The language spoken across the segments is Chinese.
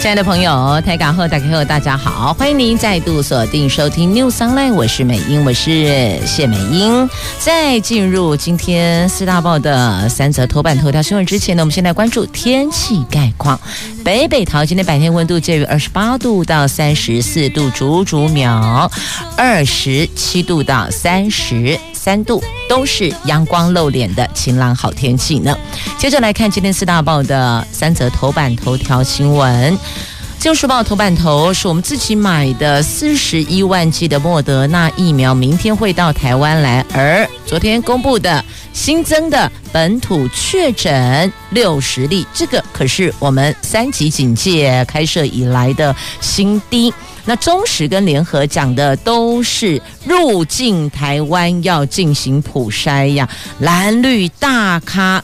亲爱的朋友，台港后大家好，大家好，欢迎您再度锁定收听 News Online，我是美英，我是谢美英。在进入今天四大报的三则头版头条新闻之前呢，我们先来关注天气概况。北北桃今天白天温度介于二十八度到三十四度，竹竹苗二十七度到三十三度，都是阳光露脸的晴朗好天气呢。接着来看今天四大报的三则头版头条新闻。《旧时报》头版头是我们自己买的四十一万剂的莫德纳疫苗，明天会到台湾来。而昨天公布的新增的本土确诊六十例，这个可是我们三级警戒开设以来的新低。那中时跟联合讲的都是入境台湾要进行普筛呀，蓝绿大咖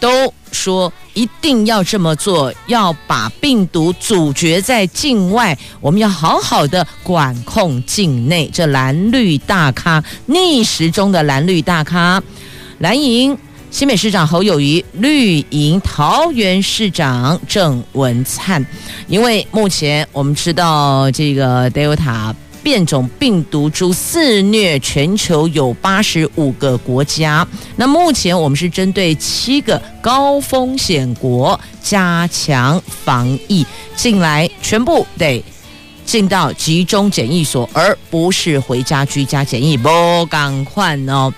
都说一定要这么做，要把病毒阻绝在境外，我们要好好的管控境内。这蓝绿大咖逆时钟的蓝绿大咖，蓝营新北市长侯友谊，绿营桃园市长郑文灿，因为目前我们知道这个 Delta。变种病毒株肆虐全球，有八十五个国家。那目前我们是针对七个高风险国加强防疫，进来全部得进到集中检疫所，而不是回家居家检疫。不赶快哦！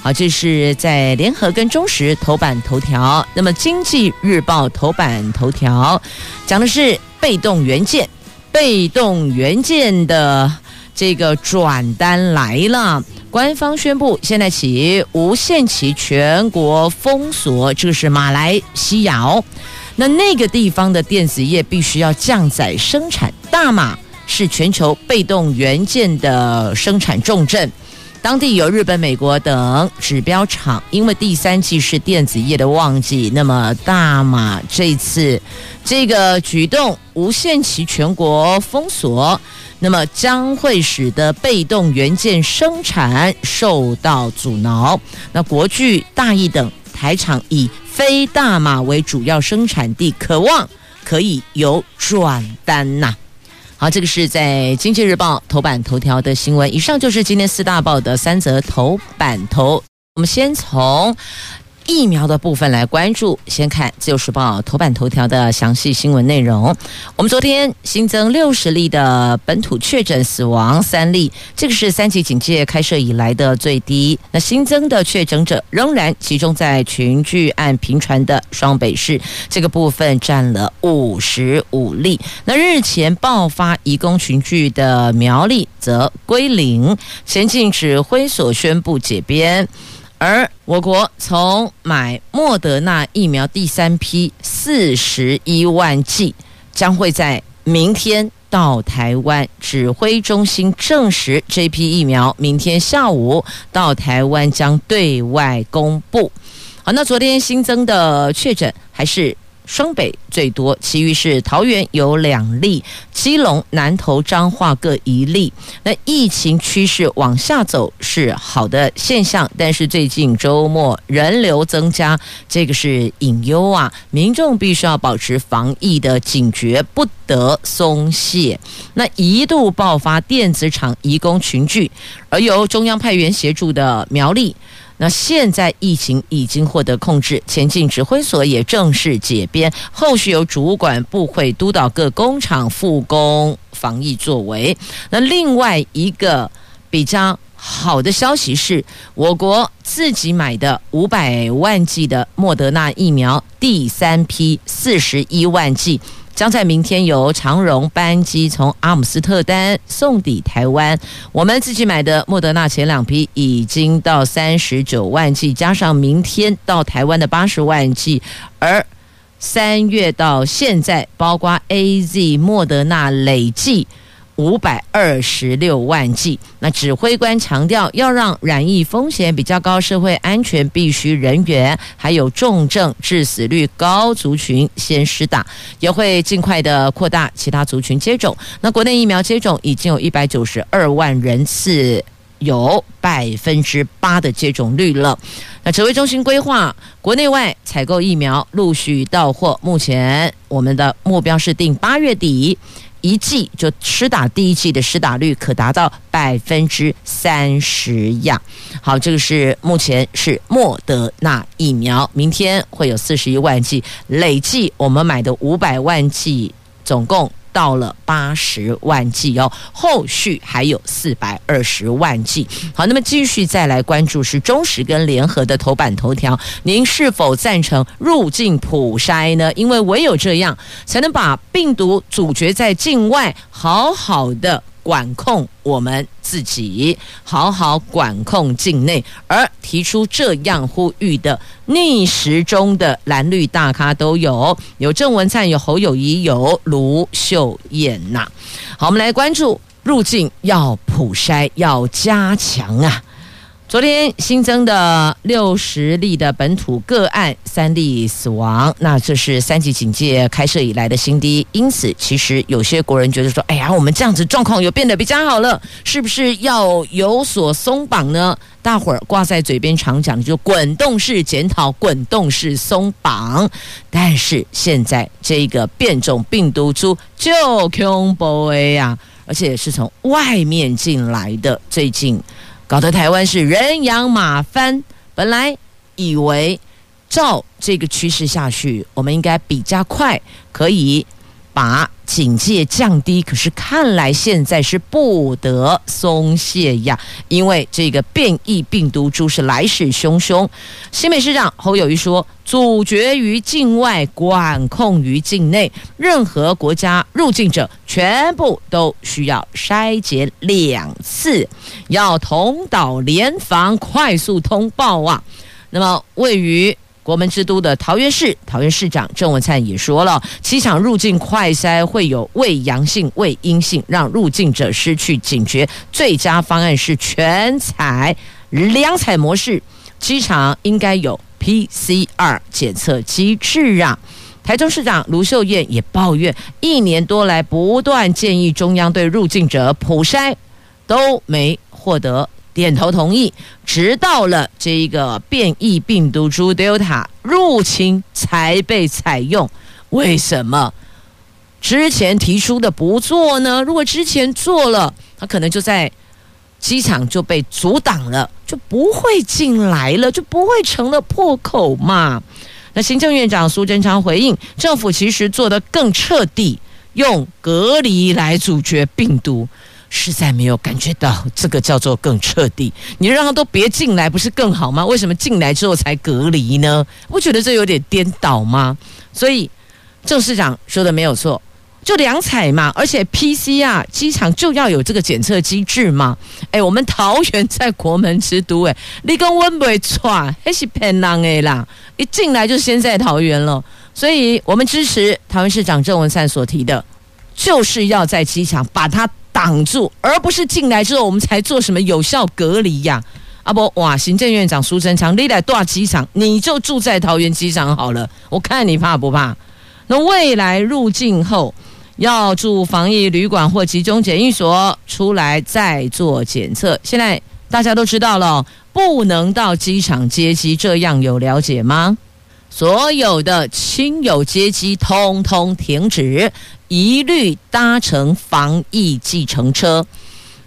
好，这是在联合跟中时头版头条。那么经济日报头版头条讲的是被动元件，被动元件的。这个转单来了，官方宣布现在起无限期全国封锁，这是马来西亚。那那个地方的电子业必须要降载生产，大马是全球被动元件的生产重镇，当地有日本、美国等指标厂，因为第三季是电子业的旺季，那么大马这次这个举动无限期全国封锁。那么将会使得被动元件生产受到阻挠。那国巨、大益等台厂以非大马为主要生产地，渴望可以有转单呐。好，这个是在《经济日报》头版头条的新闻。以上就是今天四大报的三则头版头。我们先从。疫苗的部分来关注，先看《自由时报》头版头条的详细新闻内容。我们昨天新增六十例的本土确诊，死亡三例，这个是三级警戒开设以来的最低。那新增的确诊者仍然集中在群聚案频传的双北市，这个部分占了五十五例。那日前爆发移工群聚的苗栗则归零，前进指挥所宣布解编。而我国从买莫德纳疫苗第三批四十一万剂，将会在明天到台湾。指挥中心证实，这批疫苗明天下午到台湾将对外公布。好，那昨天新增的确诊还是。双北最多，其余是桃园有两例，基隆、南投、彰化各一例。那疫情趋势往下走是好的现象，但是最近周末人流增加，这个是隐忧啊！民众必须要保持防疫的警觉，不得松懈。那一度爆发电子厂移工群聚，而由中央派员协助的苗栗。那现在疫情已经获得控制，前进指挥所也正式解编，后续由主管部会督导各工厂复工防疫作为。那另外一个比较好的消息是，我国自己买的五百万剂的莫德纳疫苗第三批四十一万剂。将在明天由长荣班机从阿姆斯特丹送抵台湾。我们自己买的莫德纳前两批已经到三十九万剂，加上明天到台湾的八十万剂，而三月到现在，包括 AZ、莫德纳累计五百二十六万剂。那指挥官强调，要让染疫风险比较高、社会安全必须人员，还有重症致死率高族群先施打，也会尽快的扩大其他族群接种。那国内疫苗接种已经有一百九十二万人次。有百分之八的接种率了。那指挥中心规划国内外采购疫苗陆续到货，目前我们的目标是定八月底一剂就施打第一剂的施打率可达到百分之三十呀。好，这个是目前是莫德纳疫苗，明天会有四十一万剂，累计我们买的五百万剂，总共。到了八十万剂哦，后续还有四百二十万剂。好，那么继续再来关注是中时跟联合的头版头条，您是否赞成入境普筛呢？因为唯有这样，才能把病毒阻绝在境外，好好的。管控我们自己，好好管控境内。而提出这样呼吁的逆时钟的蓝绿大咖都有，有郑文灿，有侯友谊，有卢秀燕呐。好，我们来关注入境要普筛，要加强啊。昨天新增的六十例的本土个案，三例死亡，那这是三级警戒开设以来的新低。因此，其实有些国人觉得说：“哎呀，我们这样子状况又变得比较好了，是不是要有所松绑呢？”大伙儿挂在嘴边常讲的，就滚动式检讨，滚动式松绑。但是现在这个变种病毒株就恐怖呀，而且是从外面进来的，最近。搞得台湾是人仰马翻，本来以为照这个趋势下去，我们应该比较快可以把警戒降低，可是看来现在是不得松懈呀，因为这个变异病毒株是来势汹汹。新美市长侯友谊说：“阻绝于境外，管控于境内，任何国家入境者全部都需要筛检两次，要同岛联防，快速通报啊。”那么位于。国门之都的桃园市，桃园市长郑文灿也说了，机场入境快筛会有伪阳性、伪阴性，让入境者失去警觉。最佳方案是全采两采模式，机场应该有 PCR 检测机制啊。台中市长卢秀燕也抱怨，一年多来不断建议中央对入境者普筛，都没获得。点头同意，直到了这个变异病毒株 Delta 入侵才被采用。为什么之前提出的不做呢？如果之前做了，他可能就在机场就被阻挡了，就不会进来了，就不会成了破口嘛。那行政院长苏贞昌回应，政府其实做得更彻底，用隔离来阻绝病毒。实在没有感觉到这个叫做更彻底。你让他都别进来，不是更好吗？为什么进来之后才隔离呢？不觉得这有点颠倒吗？所以郑市长说的没有错，就两采嘛，而且 PCR 机场就要有这个检测机制嘛。哎，我们桃园在国门之都，哎，你跟温不会错，还是骗人的啦！一进来就先在桃园了，所以我们支持桃园市长郑文灿所提的，就是要在机场把它。挡住，而不是进来之后我们才做什么有效隔离呀？啊不，哇！行政院长苏贞昌，你来大机场，你就住在桃园机场好了，我看你怕不怕？那未来入境后要住防疫旅馆或集中检疫所，出来再做检测。现在大家都知道了，不能到机场接机，这样有了解吗？所有的亲友接机通通停止。一律搭乘防疫计程车，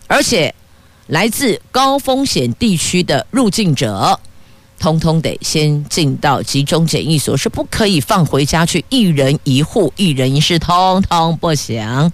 而且来自高风险地区的入境者，通通得先进到集中检疫所，是不可以放回家去。一人一户，一人一室，通通不行。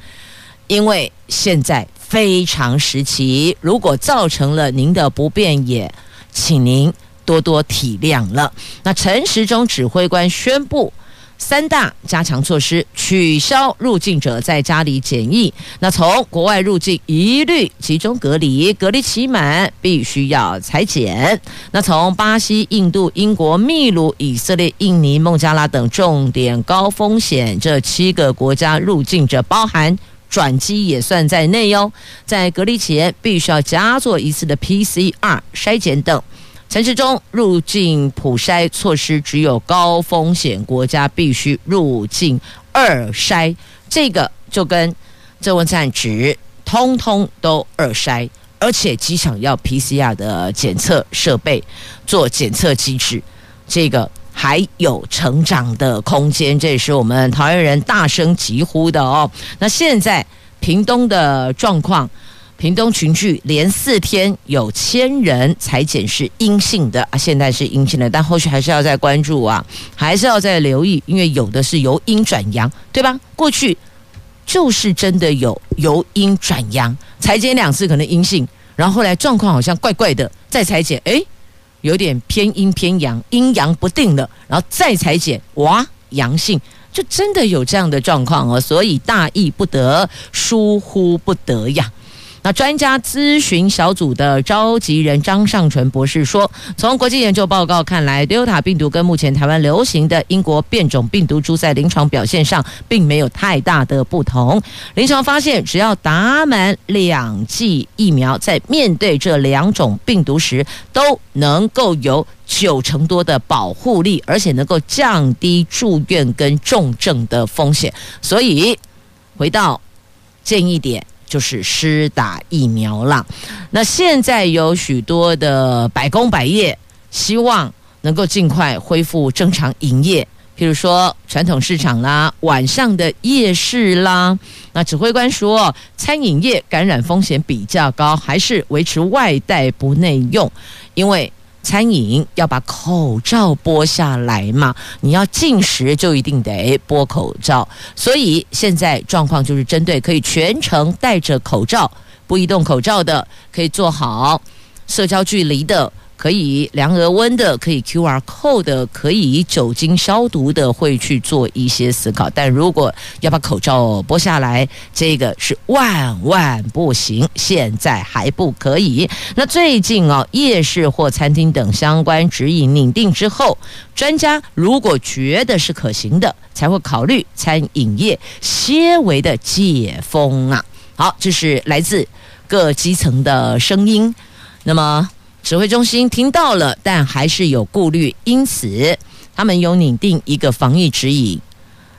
因为现在非常时期，如果造成了您的不便，也请您多多体谅了。那陈时中指挥官宣布。三大加强措施，取消入境者在家里检疫。那从国外入境一律集中隔离，隔离期满必须要采检。那从巴西、印度、英国、秘鲁、以色列、印尼、孟加拉等重点高风险这七个国家入境者，包含转机也算在内哟。在隔离前必须要加做一次的 PCR 筛检等。陈时中入境普筛措施只有高风险国家必须入境二筛，这个就跟这文灿指通通都二筛，而且机场要 PCR 的检测设备做检测机制，这个。还有成长的空间，这也是我们桃园人大声疾呼的哦。那现在屏东的状况，屏东群聚连四天有千人裁剪是阴性的啊，现在是阴性的，但后续还是要再关注啊，还是要再留意，因为有的是由阴转阳，对吧？过去就是真的有由阴转阳，裁剪两次可能阴性，然后后来状况好像怪怪的，再裁剪，诶。有点偏阴偏阳，阴阳不定了，然后再裁剪，哇，阳性，就真的有这样的状况哦，所以大意不得，疏忽不得呀。那专家咨询小组的召集人张尚淳博士说，从国际研究报告看来，Delta 病毒跟目前台湾流行的英国变种病毒株在临床表现上并没有太大的不同。临床发现，只要打满两剂疫苗，在面对这两种病毒时，都能够有九成多的保护力，而且能够降低住院跟重症的风险。所以，回到建议点。就是施打疫苗了。那现在有许多的百工百业，希望能够尽快恢复正常营业。譬如说传统市场啦，晚上的夜市啦。那指挥官说，餐饮业感染风险比较高，还是维持外带不内用，因为。餐饮要把口罩剥下来嘛？你要进食就一定得剥口罩，所以现在状况就是针对可以全程戴着口罩、不移动口罩的，可以做好社交距离的。可以量额温的，可以 QR code 的，可以酒精消毒的，会去做一些思考。但如果要把口罩剥下来，这个是万万不行，现在还不可以。那最近啊，夜市或餐厅等相关指引拟定之后，专家如果觉得是可行的，才会考虑餐饮业些微的解封啊。好，这是来自各基层的声音。那么。指挥中心听到了，但还是有顾虑，因此他们有拟定一个防疫指引，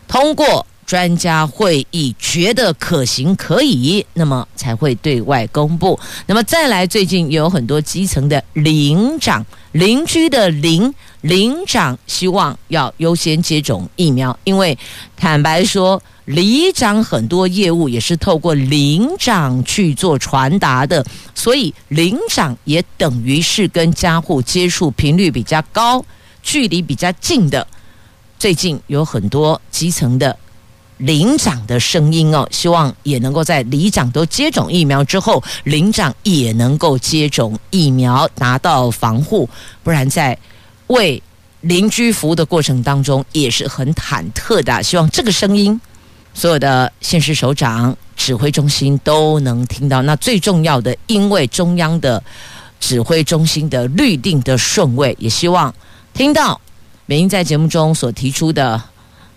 通过专家会议，觉得可行可以，那么才会对外公布。那么再来，最近有很多基层的领长、邻居的邻领长，希望要优先接种疫苗，因为坦白说。里长很多业务也是透过领长去做传达的，所以领长也等于是跟家户接触频率比较高、距离比较近的。最近有很多基层的领长的声音哦，希望也能够在里长都接种疫苗之后，领长也能够接种疫苗，达到防护，不然在为邻居服务的过程当中也是很忐忑的。希望这个声音。所有的县市首长、指挥中心都能听到。那最重要的，因为中央的指挥中心的律定的顺位，也希望听到美英在节目中所提出的。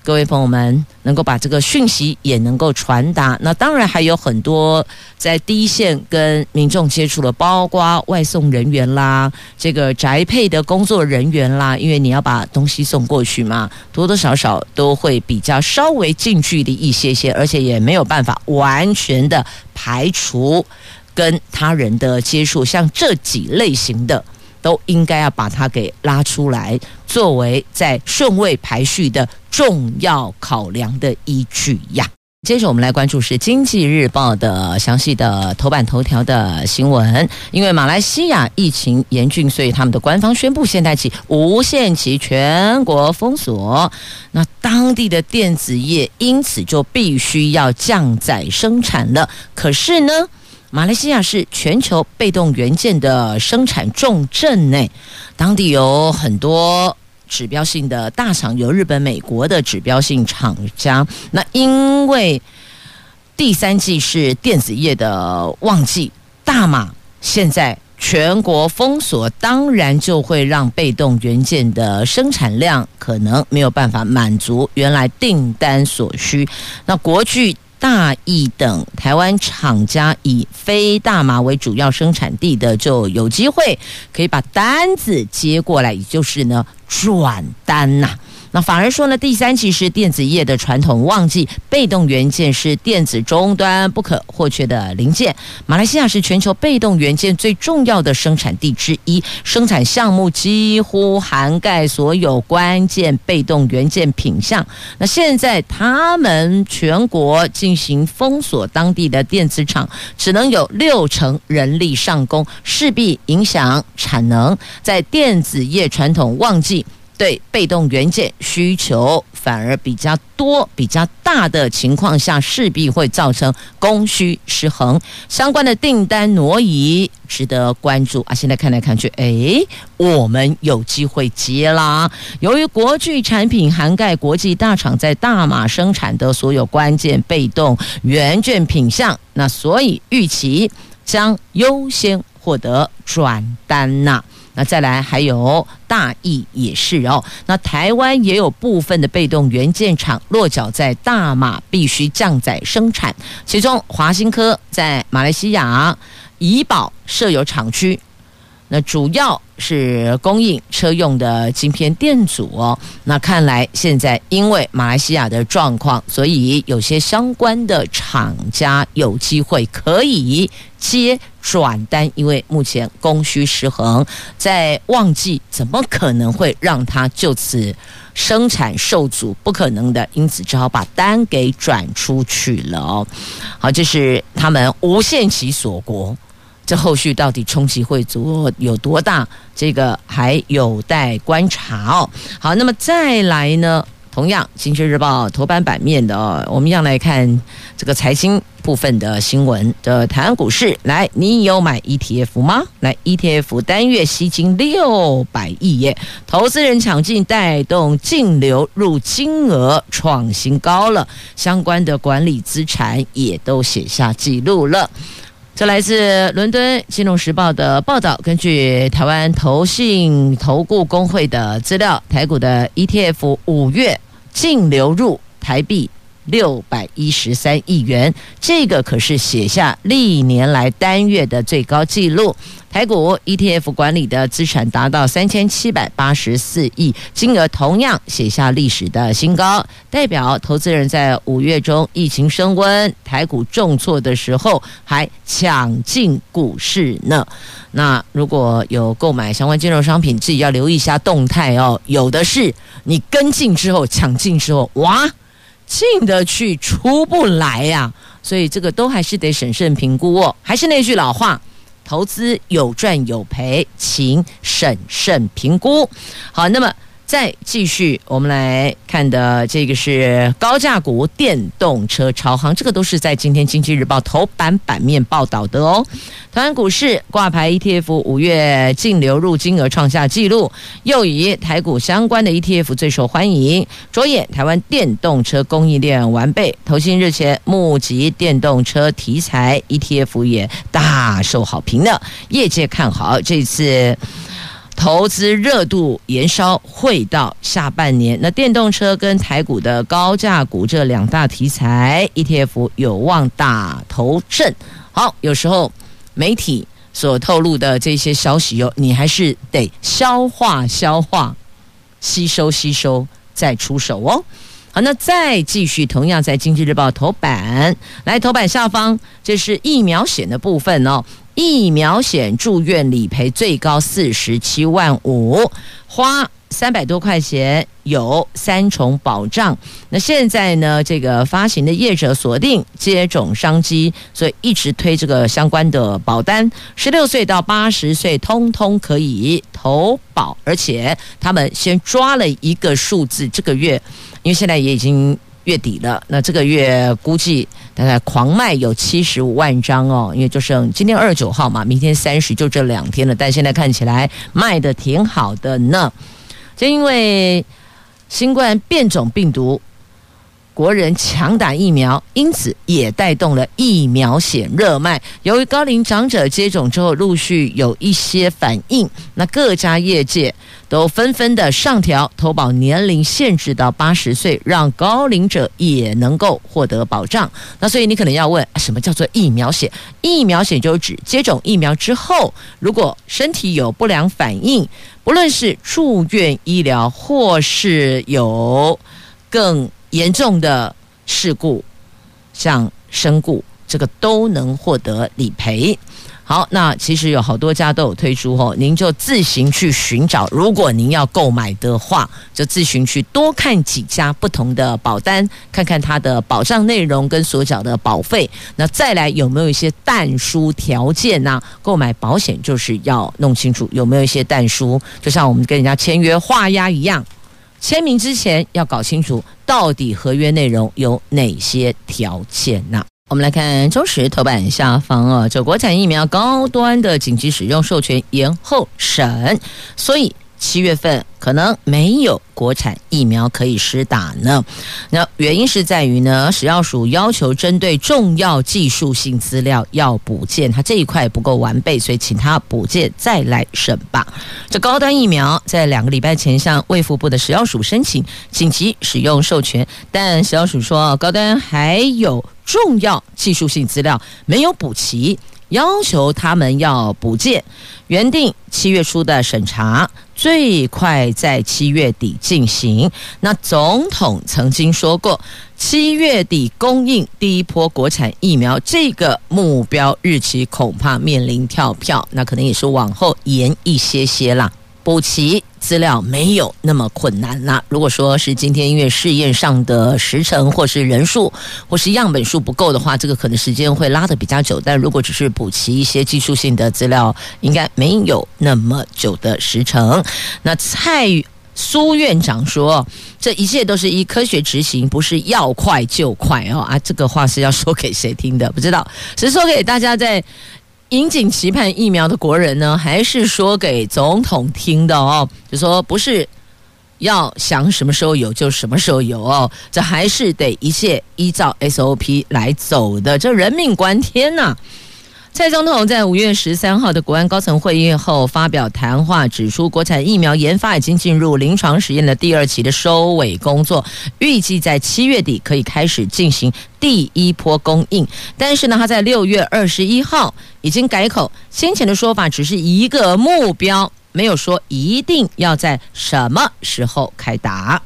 各位朋友们，能够把这个讯息也能够传达。那当然还有很多在第一线跟民众接触的，包括外送人员啦，这个宅配的工作人员啦，因为你要把东西送过去嘛，多多少少都会比较稍微近距离一些些，而且也没有办法完全的排除跟他人的接触，像这几类型的。都应该要把它给拉出来，作为在顺位排序的重要考量的依据呀。接着我们来关注是《经济日报》的详细的头版头条的新闻。因为马来西亚疫情严峻，所以他们的官方宣布现在起无限期全国封锁。那当地的电子业因此就必须要降载生产了。可是呢，马来西亚是全球被动元件的生产重镇内，当地有很多指标性的大厂，有日本、美国的指标性厂家。那因为第三季是电子业的旺季，大马现在全国封锁，当然就会让被动元件的生产量可能没有办法满足原来订单所需。那国巨。大益等台湾厂家以非大麻为主要生产地的，就有机会可以把单子接过来，也就是呢转单呐、那反而说呢，第三期是电子业的传统旺季，被动元件是电子终端不可或缺的零件。马来西亚是全球被动元件最重要的生产地之一，生产项目几乎涵盖所有关键被动元件品项。那现在他们全国进行封锁，当地的电子厂只能有六成人力上工，势必影响产能。在电子业传统旺季。对被动元件需求反而比较多、比较大的情况下，势必会造成供需失衡，相关的订单挪移值得关注啊！现在看来看去，哎，我们有机会接啦。由于国巨产品涵盖国际大厂在大马生产的所有关键被动元件品项，那所以预期将优先获得转单呐、那再来还有大益也是哦，那台湾也有部分的被动元件厂落脚在大马，必须降载生产。其中华新科在马来西亚怡保设有厂区，那主要是供应车用的晶片电阻哦。那看来现在因为马来西亚的状况，所以有些相关的厂家有机会可以接转单，因为目前供需失衡，在旺季怎么可能会让它就此生产受阻？不可能的，因此只好把单给转出去了哦。好，这是他们无限期锁国。这后续到底冲击会足有多大？这个还有待观察哦。好，那么再来呢？同样，《经济日报》头版版面的，我们要来看这个财经部分的新闻的台湾股市。来，你有买 ETF 吗？来，ETF 单月吸金六百亿耶，投资人抢进，带动净流入金额创新高了，相关的管理资产也都写下记录了。这来自伦敦《金融时报》的报道，根据台湾投信投顾公会的资料，台股的 ETF 五月净流入台币六百一十三亿元，这个可是写下历年来单月的最高纪录。台股 ETF 管理的资产达到三千七百八十四亿，金额同样写下历史的新高，代表投资人在五月中疫情升温、台股重挫的时候还抢进股市呢。那如果有购买相关金融商品，自己要留意一下动态哦。有的是你跟进之后抢进之后，哇，进得去出不来呀、所以这个都还是得审慎评估哦。还是那句老话。投资有赚有赔，请审慎评估。好，那么。再继续，我们来看的这个是高价股电动车超行，这个都是在今天《经济日报》头版版面报道的哦。台湾股市挂牌 ETF 五月净流入金额创下纪录，又以台股相关的 ETF 最受欢迎。着眼台湾电动车供应链完备，投信日前募集电动车题材 ETF 也大受好评的，业界看好这次。投资热度延烧会到下半年，那电动车跟台股的高价股这两大题材 ETF 有望打头阵。好，有时候媒体所透露的这些消息哟，你还是得消化消化、吸收吸收再出手哦。好，那再继续，同样在《经济日报》头版来头版下方，这是疫苗险的部分哦。疫苗险住院理赔最高四十七万五，花三百多块钱有三重保障。那现在呢，这个发行的业者锁定接种商机，所以一直推这个相关的保单，十六岁到八十岁通通可以投保，而且他们先抓了一个数字，这个月，因为现在也已经。月底了，那这个月估计大概狂卖有七十五万张哦，因为就剩今天二十九号嘛，明天三十就这两天了，但现在看起来卖得挺好的呢。就因为新冠变种病毒，国人强打疫苗，因此也带动了疫苗险热卖。由于高龄长者接种之后陆续有一些反应，那各家业界。都纷纷的上调投保年龄限制到八十岁，让高龄者也能够获得保障。那所以你可能要问，什么叫做疫苗险？疫苗险就是指接种疫苗之后，如果身体有不良反应，不论是住院医疗，或是有更严重的事故，像身故，这个都能获得理赔。好，那其实有好多家都有推出哦，您就自行去寻找。如果您要购买的话，就自行去多看几家不同的保单，看看它的保障内容跟所缴的保费。那再来有没有一些淡书条件呢？购买保险就是要弄清楚有没有一些淡书，就像我们跟人家签约画押一样，签名之前要搞清楚到底合约内容有哪些条件呢？我们来看中时头版下方啊，这国产疫苗高端的紧急使用授权延后审，所以七月份可能没有国产疫苗可以施打呢。那原因是在于呢，食药署要求针对重要技术性资料要补件，它这一块不够完备，所以请他补件再来审吧。这高端疫苗在两个礼拜前向卫福部的食药署申请紧急使用授权，但食药署说高端还有。重要技术性资料没有补齐，要求他们要补件。原定七月初的审查，最快在七月底进行。那总统曾经说过，七月底供应第一波国产疫苗，这个目标日期恐怕面临跳票，那可能也是往后延一些些啦。补齐资料没有那么困难。那如果说是今天因为试验上的时程，或是人数，或是样本数不够的话，这个可能时间会拉得比较久。但如果只是补齐一些技术性的资料，应该没有那么久的时程。那蔡苏院长说，这一切都是依科学执行，不是要快就快哦。啊，这个话是要说给谁听的？不知道，是说给大家在。引颈期盼疫苗的国人呢，还是说给总统听的哦？就说不是要想什么时候有就什么时候有哦，这还是得一切依照 SOP 来走的，这人命关天呐、蔡总统在五月十三号的国安高层会议后发表谈话，指出国产疫苗研发已经进入临床实验的第二期的收尾工作，预计在七月底可以开始进行第一波供应。但是呢，他在六月二十一号已经改口，先前的说法只是一个目标，没有说一定要在什么时候开打。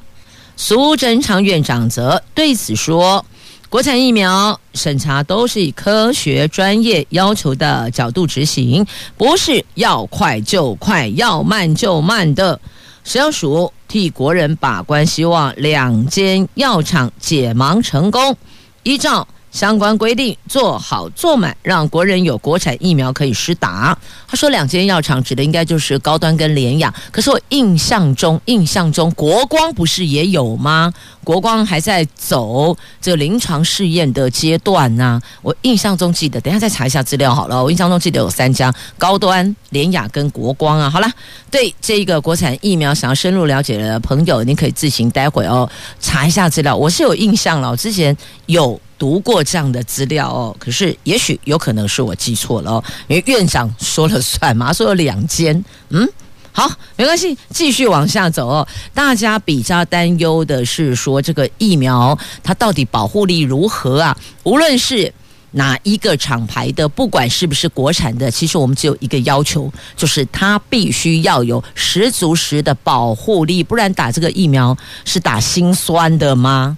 苏贞昌院长则对此说。国产疫苗审查都是以科学专业要求的角度执行，不是要快就快，要慢就慢的。食药署替国人把关，希望两间药厂解盲成功，依照。相关规定做好做满，让国人有国产疫苗可以施打。他说，两间药厂指的应该就是高端跟联雅。可是我印象中，印象中国光不是也有吗？国光还在走这临床试验的阶段呢、我印象中记得，等下再查一下资料好了。我印象中记得有三家：高端、联雅跟国光啊。好了，对这个国产疫苗想要深入了解的朋友，您可以自行待会哦查一下资料。我是有印象了，我之前有。读过这样的资料哦，可是也许有可能是我记错了哦，因为院长说了算嘛，说有两间，嗯，好，没关系，继续往下走哦。大家比较担忧的是说这个疫苗它到底保护力如何啊？无论是哪一个厂牌的，不管是不是国产的，其实我们只有一个要求，就是它必须要有十足十的保护力，不然打这个疫苗是打心酸的吗？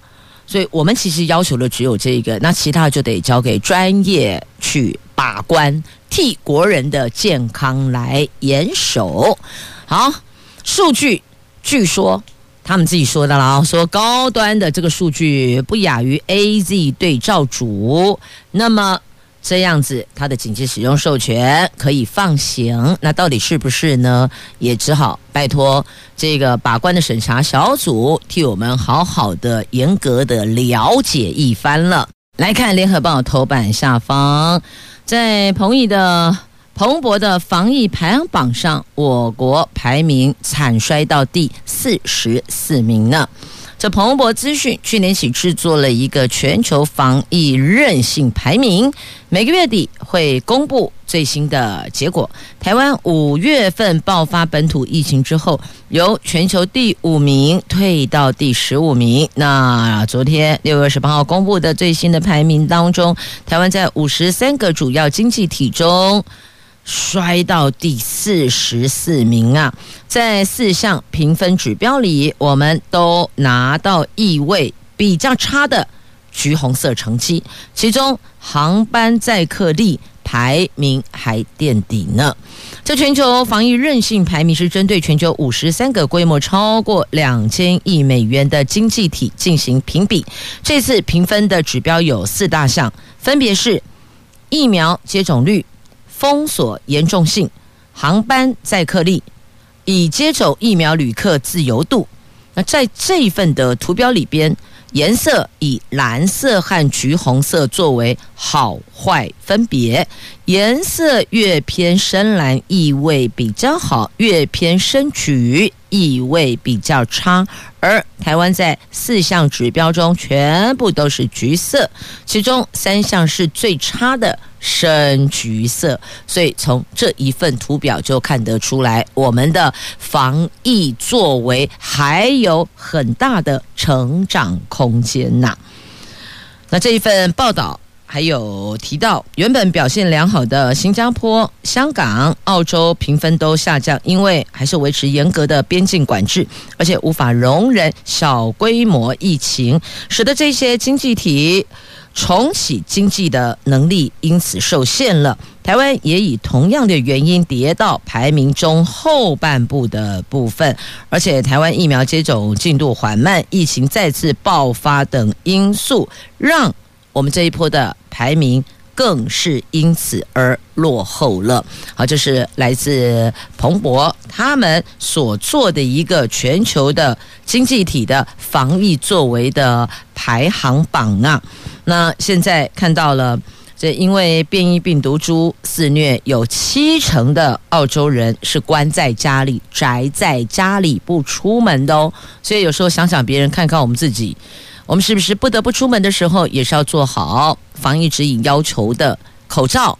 所以我们其实要求的只有这个，那其他就得交给专业去把关，替国人的健康来严守。好，数据据说他们自己说的了，说高端的这个数据不亚于 AZ 对照组，那么。这样子，它的紧急使用授权可以放行，那到底是不是呢？也只好拜托这个把关的审查小组替我们好好的、严格的了解一番了。来看《联合报》头版下方，在彭毅的彭博的防疫排行榜上，我国排名惨衰到第四十四名呢。这彭博资讯去年起制作了一个全球防疫韧性排名，每个月底会公布最新的结果。台湾五月份爆发本土疫情之后，由全球第五名退到第十五名。那昨天六月十八号公布的最新的排名当中，台湾在五十三个主要经济体中，摔到第四十四名啊！在四项评分指标里，我们都拿到意味比较差的橘红色成绩，其中航班载客力排名还垫底呢。这全球防疫韧性排名是针对全球五十三个规模超过两千亿美元的经济体进行评比。这次评分的指标有四大项，分别是疫苗接种率。封锁严重性、航班载客力、已接种疫苗旅客自由度。那在这一份的图标里边，颜色以蓝色和橘红色作为好坏分别，颜色越偏深蓝意味比较好，越偏深橘意味比较差。而台湾在四项指标中全部都是橘色，其中三项是最差的。深橘色，所以从这一份图表就看得出来，我们的防疫作为还有很大的成长空间呐。那这一份报道还有提到，原本表现良好的新加坡、香港、澳洲评分都下降，因为还是维持严格的边境管制，而且无法容忍小规模疫情，使得这些经济体。重启经济的能力因此受限了。台湾也以同样的原因跌到排名中后半部的部分，而且台湾疫苗接种进度缓慢、疫情再次爆发等因素，让我们这一波的排名。更是因此而落后了。好，这是来自彭博他们所做的一个全球的经济体的防疫作为的排行榜啊。那现在看到了，这因为变异病毒株肆虐，有七成的澳洲人是关在家里，宅在家里不出门的哦。所以有时候想想别人，看看我们自己。我们是不是不得不出门的时候，也是要做好防疫指引要求的口罩、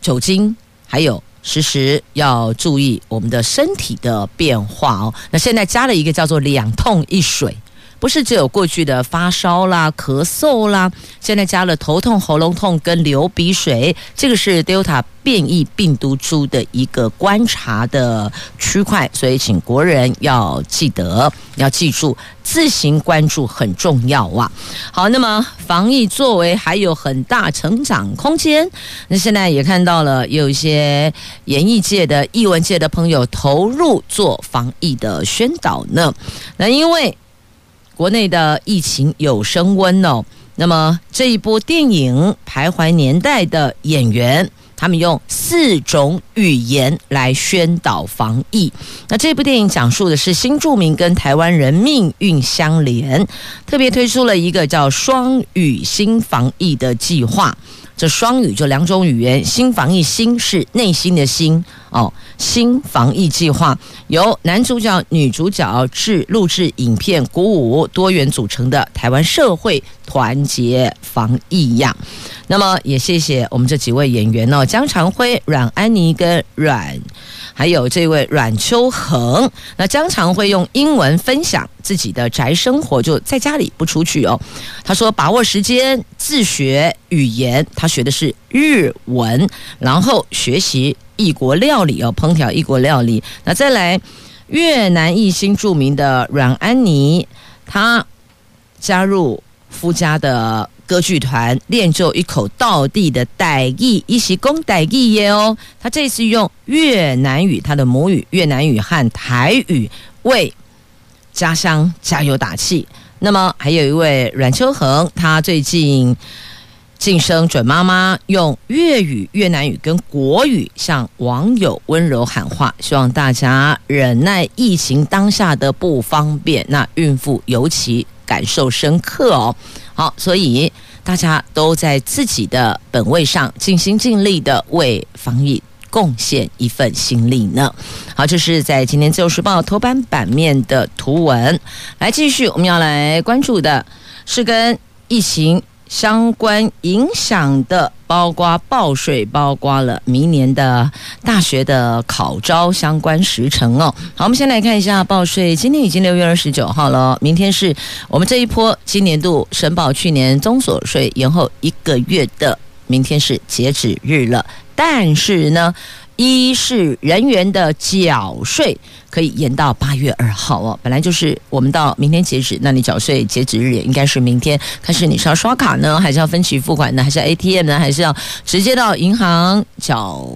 酒精，还有时时要注意我们的身体的变化哦。那现在加了一个叫做“两痛一水”。不是只有过去的发烧啦、咳嗽啦，现在加了头痛、喉咙痛跟流鼻水，这个是 Delta 变异病毒株的一个观察的区块，所以请国人要记得，要记住，自行关注很重要啊。好，那么防疫作为还有很大成长空间，那现在也看到了有一些演艺界的、艺文界的朋友投入做防疫的宣导呢。那因为国内的疫情有升温哦，那么这一部电影《徘徊年代》的演员，他们用四种语言来宣导防疫。那这部电影讲述的是新住民跟台湾人命运相连，特别推出了一个叫“双语新防疫”的计划。这双语就两种语言，心防疫心是内心的心哦。心防疫计划由男主角、女主角制录制影片，鼓舞多元组成的台湾社会团结防疫呀。那么也谢谢我们这几位演员哦，江长辉、阮安妮跟阮。还有这位阮秋恒，那经常会用英文分享自己的宅生活，就在家里不出去哦。他说把握时间自学语言，他学的是日文，然后学习异国料理哦，烹调异国料理。那再来越南一新著名的阮安妮，她加入夫家的。歌剧团练就一口道地的台语，一起讲台语耶哦。他这次用越南语，他的母语越南语和台语为家乡加油打气。那么还有一位阮秋恒，他最近晋升准妈妈，用粤语、越南语跟国语向网友温柔喊话，希望大家忍耐疫情当下的不方便。那孕妇尤其感受深刻哦。好，所以。大家都在自己的本位上尽心尽力的为防疫贡献一份心力呢？好，这是在今天《自由时报》头版版面的图文。来，继续我们要来关注的是跟疫情相关影响的，包括报税，包括了明年的大学的考招相关时程哦。好，我们先来看一下报税，今天已经六月二十九号了，明天是我们这一波今年度申报去年综所税延后一个月的，明天是截止日了。但是呢，一是人员的缴税可以延到八月二号哦。本来就是我们到明天截止，那你缴税截止日也应该是明天。看是你是要刷卡呢，还是要分期付款呢，还是 ATM 呢，还是要直接到银行缴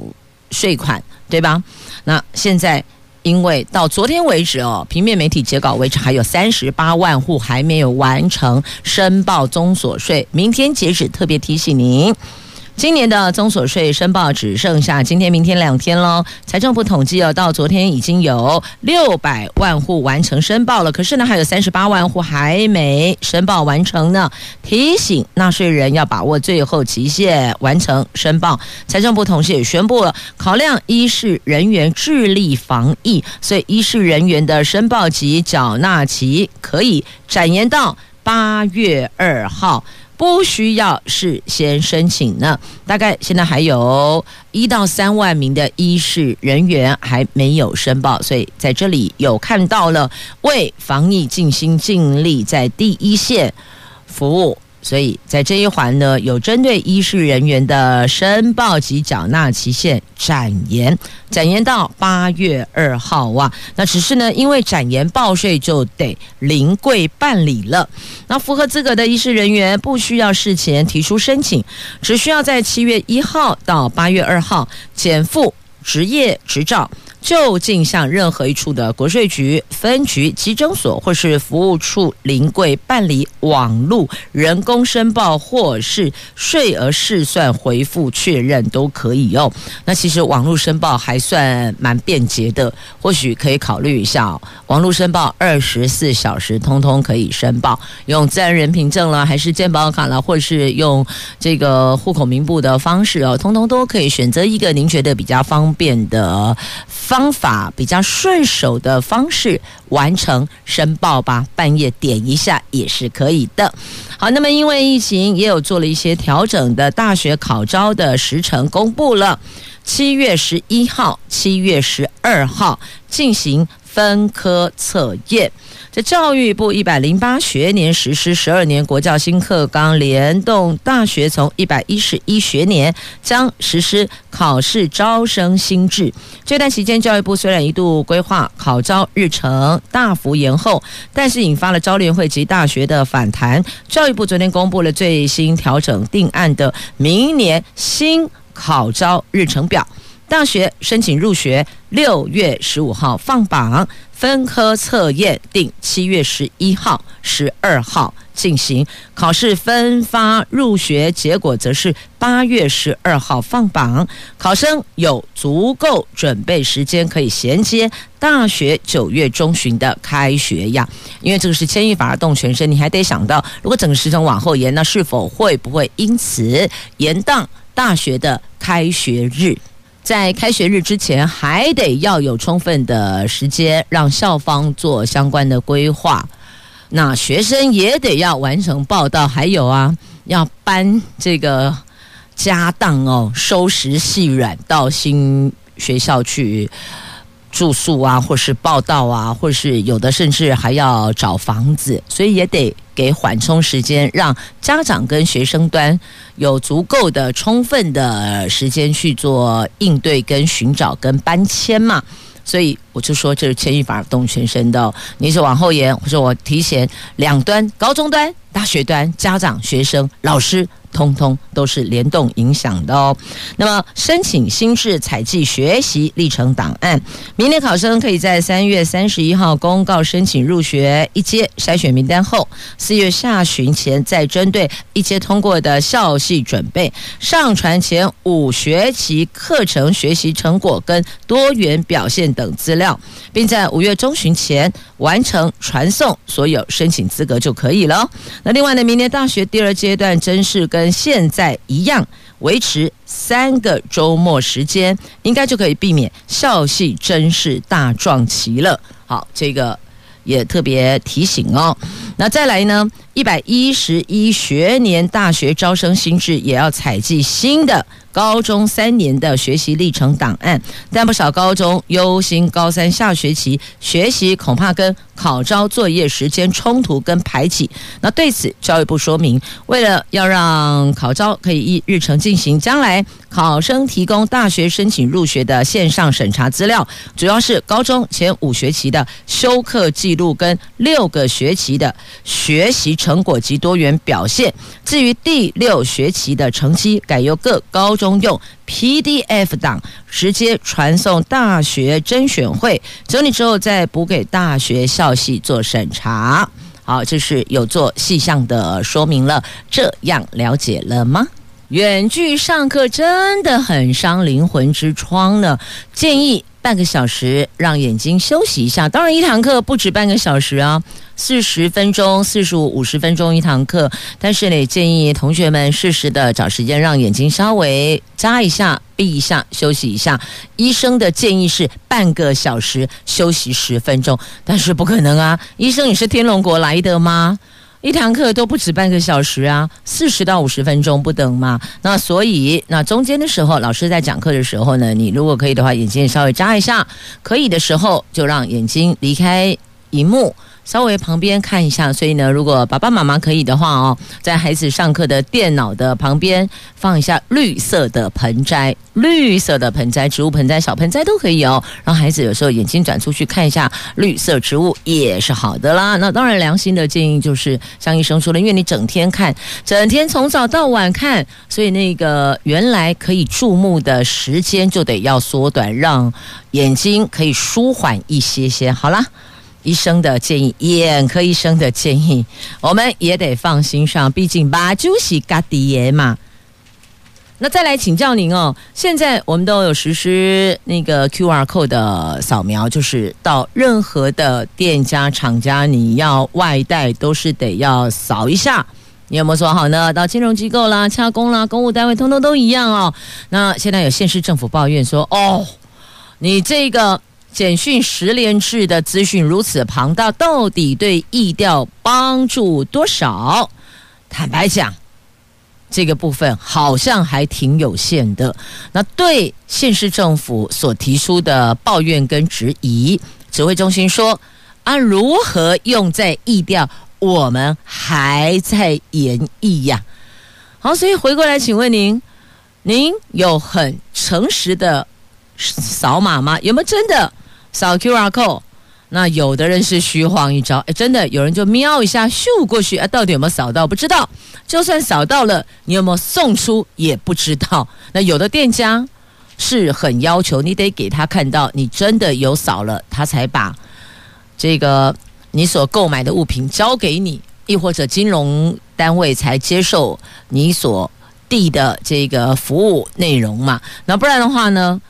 税款，对吧？那现在因为到昨天为止哦，平面媒体截稿为止，还有三十八万户还没有完成申报综所税，明天截止。特别提醒您。今年的综所税申报只剩下今天、明天两天喽。财政部统计哦，到昨天已经有六百万户完成申报了，可是呢，还有三十八万户还没申报完成呢。提醒纳税人要把握最后期限完成申报。财政部同时也宣布了，考量医事人员致力防疫，所以医事人员的申报及缴纳期可以展延到八月二号。不需要事先申请呢。大概现在还有一到三万名的医师人员还没有申报，所以在这里有看到了为防疫尽心尽力在第一线服务。所以在这一环呢，有针对医事人员的申报及缴纳期限展延，展延到八月二号哇。那只是呢，因为展延报税就得临柜办理了。那符合资格的医事人员不需要事前提出申请，只需要在七月一号到八月二号减负执业执照。就近向任何一处的国税局分局、稽征所或是服务处临柜办理网络人工申报，或是税额试算回复确认都可以哦。那其实网络申报还算蛮便捷的，或许可以考虑一下哦。网络申报二十四小时通通可以申报，用自然人凭证了，还是健保卡了，或是用这个户口名簿的方式哦，通通都可以选择一个您觉得比较方便的方法比较顺手的方式完成申报吧，半夜点一下也是可以的。好，那么因为疫情也有做了一些调整的大学考招的时程公布了，七月十一号、七月十二号进行分科测验。在教育部一百零八学年实施十二年国教新课纲联动大学，从一百一十一学年将实施考试招生新制。这段期间，教育部虽然一度规划考招日程大幅延后，但是引发了招联会及大学的反弹。教育部昨天公布了最新调整定案的明年新考招日程表。大学申请入学，六月十五号放榜，分科测验定七月十一号、十二号进行考试，分发入学结果则是八月十二号放榜。考生有足够准备时间，可以衔接大学九月中旬的开学呀。因为这个是牵一发而动全身，你还得想到，如果整个时程往后延，那是否会不会因此延宕大学的开学日？在开学日之前，还得要有充分的时间让校方做相关的规划。那学生也得要完成报道，还有啊，要搬这个家当哦，收拾细软到新学校去。住宿啊，或是报道啊，或是有的甚至还要找房子，所以也得给缓冲时间，让家长跟学生端有足够的充分的时间去做应对、跟寻找、跟搬迁嘛。所以我就说，这是牵一发而动全身的哦。你是往后延，或者我提前，两端，高中端、大学端，家长、学生、老师。通通都是联动影响的哦。那么，申请新制采计学习历程档案，明年考生可以在三月三十一号公告申请入学一阶筛选名单后，四月下旬前再针对一阶通过的校系准备，上传前五学期课程学习成果跟多元表现等资料，并在五月中旬前完成传送所有申请资格就可以了。那另外呢，明年大学第二阶段甄试跟跟现在一样，维持三个周末时间，应该就可以避免校系真是大撞旗了。好，这个也特别提醒哦。那再来呢，一百一十一学年大学招生新制也要采集新的。高中三年的学习历程档案，但不少高中忧心高三下学期学习恐怕跟考招作业时间冲突跟排挤。那对此，教育部说明，为了要让考招可以依日程进行，将来考生提供大学申请入学的线上审查资料，主要是高中前五学期的修课记录跟六个学期的学习成果及多元表现。至于第六学期的成绩，改由各高中。用 PDF 档直接传送大学甄选会整理之后，再补给大学校系做审查。好，这是有做细项的说明了，这样了解了吗？远距上课真的很伤灵魂之窗呢，建议。半个小时让眼睛休息一下，当然一堂课不止半个小时啊，四十分钟、四十五、五十分钟一堂课。但是呢，建议同学们适时的找时间让眼睛稍微眨一下、闭一下、休息一下。医生的建议是半个小时休息十分钟，但是不可能啊！医生，你是天龙国来的吗？一堂课都不止半个小时啊，四十到五十分钟不等嘛。那所以，那中间的时候，老师在讲课的时候呢，你如果可以的话，眼睛稍微眨一下，可以的时候就让眼睛离开荧幕。稍微旁边看一下，所以呢，如果爸爸妈妈可以的话哦，在孩子上课的电脑的旁边放一下绿色的盆栽，绿色的盆栽，植物盆栽、小盆栽都可以哦，让孩子有时候眼睛转出去看一下绿色植物也是好的啦。那当然，良心的建议就是像医生说的，因为你整天看，整天从早到晚看，所以那个原来可以注目的时间就得要缩短，让眼睛可以舒缓一些些。好啦。医生的建议，眼科医生的建议，我们也得放心上，毕竟把就是嘎底爷嘛。那再来请教您哦，现在我们都有实施那个 QR code 的扫描，就是到任何的店家厂家，你要外带都是得要扫一下。你有没有说好呢？到金融机构啦、洽公啦、公务单位，通通都一样哦。那现在有县市政府抱怨说，哦，你这个。简讯十连制的资讯如此庞大，到底对意调帮助多少？坦白讲，这个部分好像还挺有限的。那对县市政府所提出的抱怨跟质疑，指挥中心说啊，如何用在意调，我们还在研议呀。好，所以回过来，请问您，您有很诚实的扫码吗？有没有真的？扫 QR code，那有的人是虚晃一招，哎，真的有人就瞄一下咻过去，啊，到底有没有扫到？不知道。就算扫到了，你有没有送出也不知道。那有的店家是很要求你得给他看到你真的有扫了，他才把这个你所购买的物品交给你，亦或者金融单位才接受你所递的这个服务内容嘛。那不然的话呢？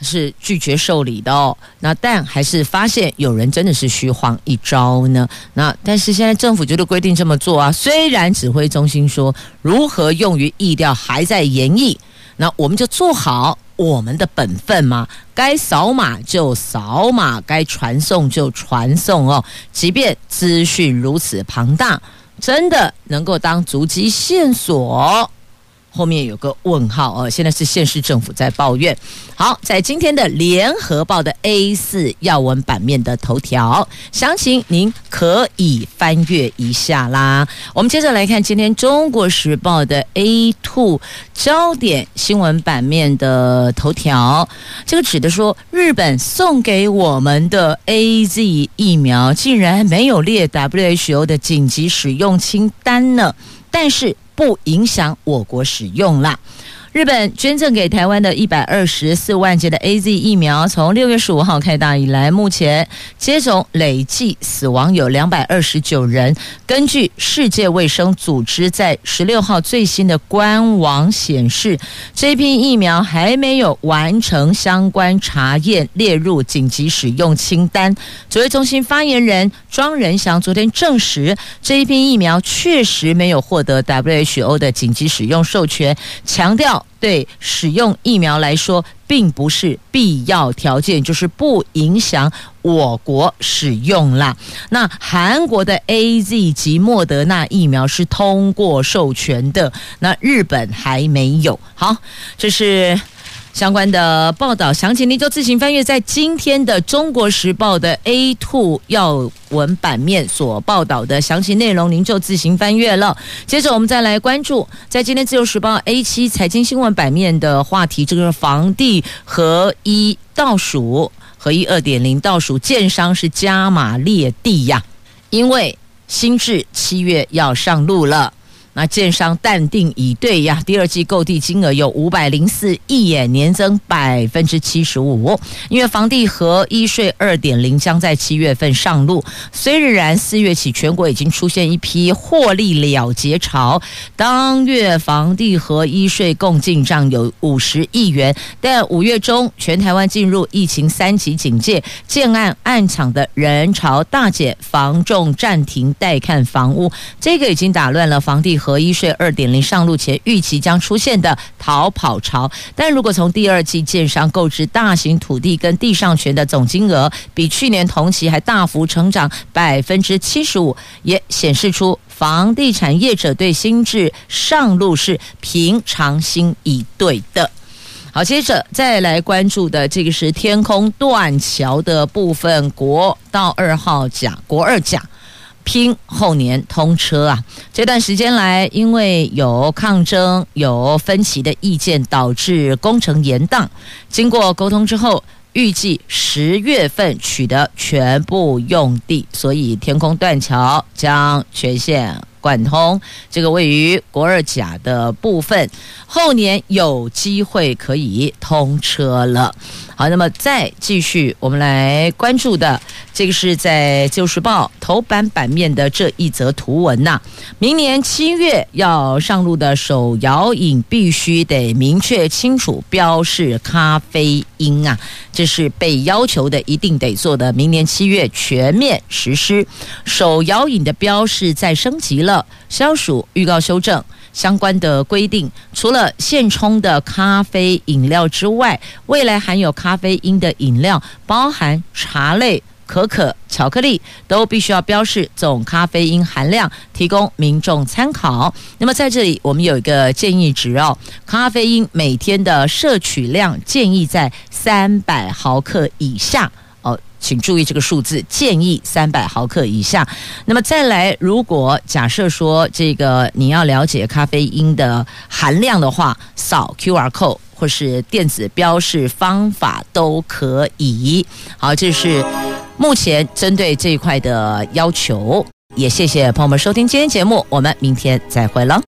是拒绝受理的哦，那但还是发现有人真的是虚晃一招呢。那但是现在政府觉得规定这么做啊，虽然指挥中心说如何用于意调还在研议，那我们就做好我们的本分嘛，该扫码就扫码，该传送就传送哦。即便资讯如此庞大，真的能够当足迹线索？后面有个问号哦，现在是县市政府在抱怨。好，在今天的联合报的 A 四要闻版面的头条，详情您可以翻阅一下啦。我们接着来看今天中国时报的 A two 焦点新闻版面的头条，这个指的说日本送给我们的 AZ 疫苗竟然没有列 WHO 的紧急使用清单呢，但是。不影响我国使用啦。日本捐赠给台湾的一百二十四万剂的 AZ 疫苗，从六月十五号开打以来，目前接种累计死亡有两百二十九人。根据世界卫生组织在十六号最新的官网显示，这批疫苗还没有完成相关查验，列入紧急使用清单。指挥中心发言人庄仁祥昨天证实，这一批疫苗确实没有获得 WHO 的紧急使用授权，强调。对使用疫苗来说，并不是必要条件，就是不影响我国使用啦。那韩国的 AZ 及莫德纳疫苗是通过授权的，那日本还没有。好，这是。相关的报道详情，您就自行翻阅在今天的《中国时报》的 A two 要闻版面所报道的详情内容，您就自行翻阅了。接着，我们再来关注在今天《自由时报》A7 财经新闻版面的话题，这个是房地合一倒数，合一二点零倒数，建商是加码列地呀，因为新制七月要上路了。那建商淡定以对呀，第二季购地金额有五百零四亿元，年增百分之七十五。因为房地合一税二点零将在七月份上路，虽然四月起全国已经出现一批获利了结潮，当月房地合一税共进账有五十亿元，但五月中全台湾进入疫情三级警戒，建案案场的人潮大减，房仲暂停带看房屋，这个已经打乱了房地合。合一税二点零上路前预期将出现的逃跑潮，但如果从第二季建商购置大型土地跟地上权的总金额比去年同期还大幅成长百分之七十五，也显示出房地产业者对新制上路是平常心以对的。好，接着再来关注的这个是天空断桥的部分，国道二号甲国二甲。拼后年通车啊！这段时间来，因为有抗争、有分歧的意见，导致工程延宕。经过沟通之后，预计十月份取得全部用地，所以天空断桥将全线贯通。这个位于国二甲的部分，后年有机会可以通车了。好，那么再继续，我们来关注的这个是在《旧时报》头版版面的这一则图文呐。明年七月要上路的手摇饮，必须得明确清楚标示咖啡因啊，这是被要求的，一定得做的。明年七月全面实施手摇饮的标示，在升级了，消暑预告修正。相关的规定，除了现冲的咖啡饮料之外，未来含有咖啡因的饮料，包含茶类、可可、巧克力，都必须要标示总咖啡因含量，提供民众参考。那么在这里，我们有一个建议值哦，咖啡因每天的摄取量建议在三百毫克以下。请注意这个数字，建议三百毫克以下。那么再来，如果假设说这个你要了解咖啡因的含量的话，扫 QR code 或是电子标示方法都可以。好，这是目前针对这一块的要求。也谢谢朋友们收听今天节目，我们明天再会了。